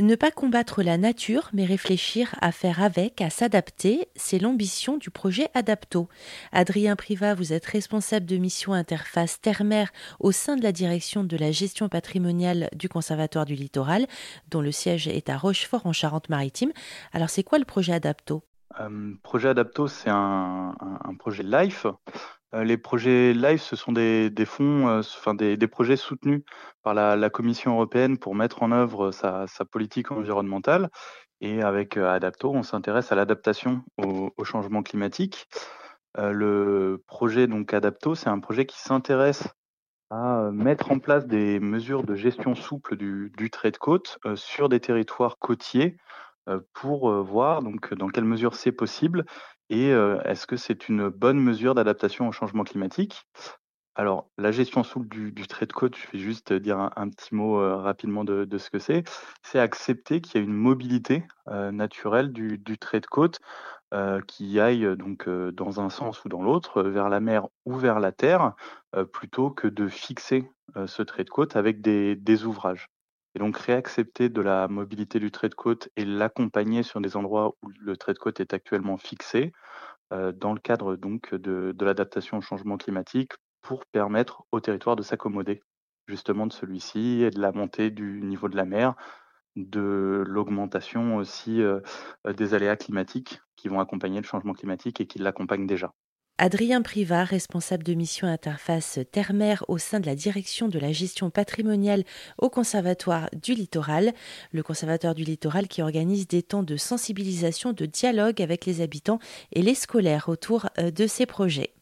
Ne pas combattre la nature, mais réfléchir à faire avec, à s'adapter, c'est l'ambition du projet Adapto. Adrien Privat, vous êtes responsable de mission interface terre-mer au sein de la direction de la gestion patrimoniale du Conservatoire du Littoral, dont le siège est à Rochefort en Charente-Maritime. Alors c'est quoi le projet Adapto? Euh, Projet Adapto, c'est un, projet LIFE les projets LIFE, ce sont des, fonds, euh, enfin des, projets soutenus par la, Commission européenne pour mettre en œuvre sa, politique environnementale. Et avec euh, Adapto, on s'intéresse à l'adaptation au, changement climatique. le projet donc Adapto, c'est un projet qui s'intéresse à mettre en place des mesures de gestion souple du, du trait de côte sur des territoires côtiers pour voir donc dans quelle mesure c'est possible et est-ce que c'est une bonne mesure d'adaptation au changement climatique? Alors, la gestion souple du, trait de côte, je vais juste dire un, petit mot rapidement de, ce que c'est. C'est accepter qu'il y a une mobilité naturelle du, trait de côte qui aille donc dans un sens ou dans l'autre, vers la mer ou vers la terre, plutôt que de fixer ce trait de côte avec des ouvrages. Et donc réaccepter de la mobilité du trait de côte et l'accompagner sur des endroits où le trait de côte est actuellement fixé, euh, dans le cadre donc de, l'adaptation au changement climatique pour permettre au territoire de s'accommoder justement de celui-ci et de la montée du niveau de la mer, de l'augmentation aussi euh, des aléas climatiques qui vont accompagner le changement climatique et qui l'accompagnent déjà. Adrien Privat, responsable de mission interface terre-mer au sein de la direction de la gestion patrimoniale au Conservatoire du Littoral. Le Conservatoire du Littoral qui organise des temps de sensibilisation, de dialogue avec les habitants et les scolaires autour euh, de ces projets.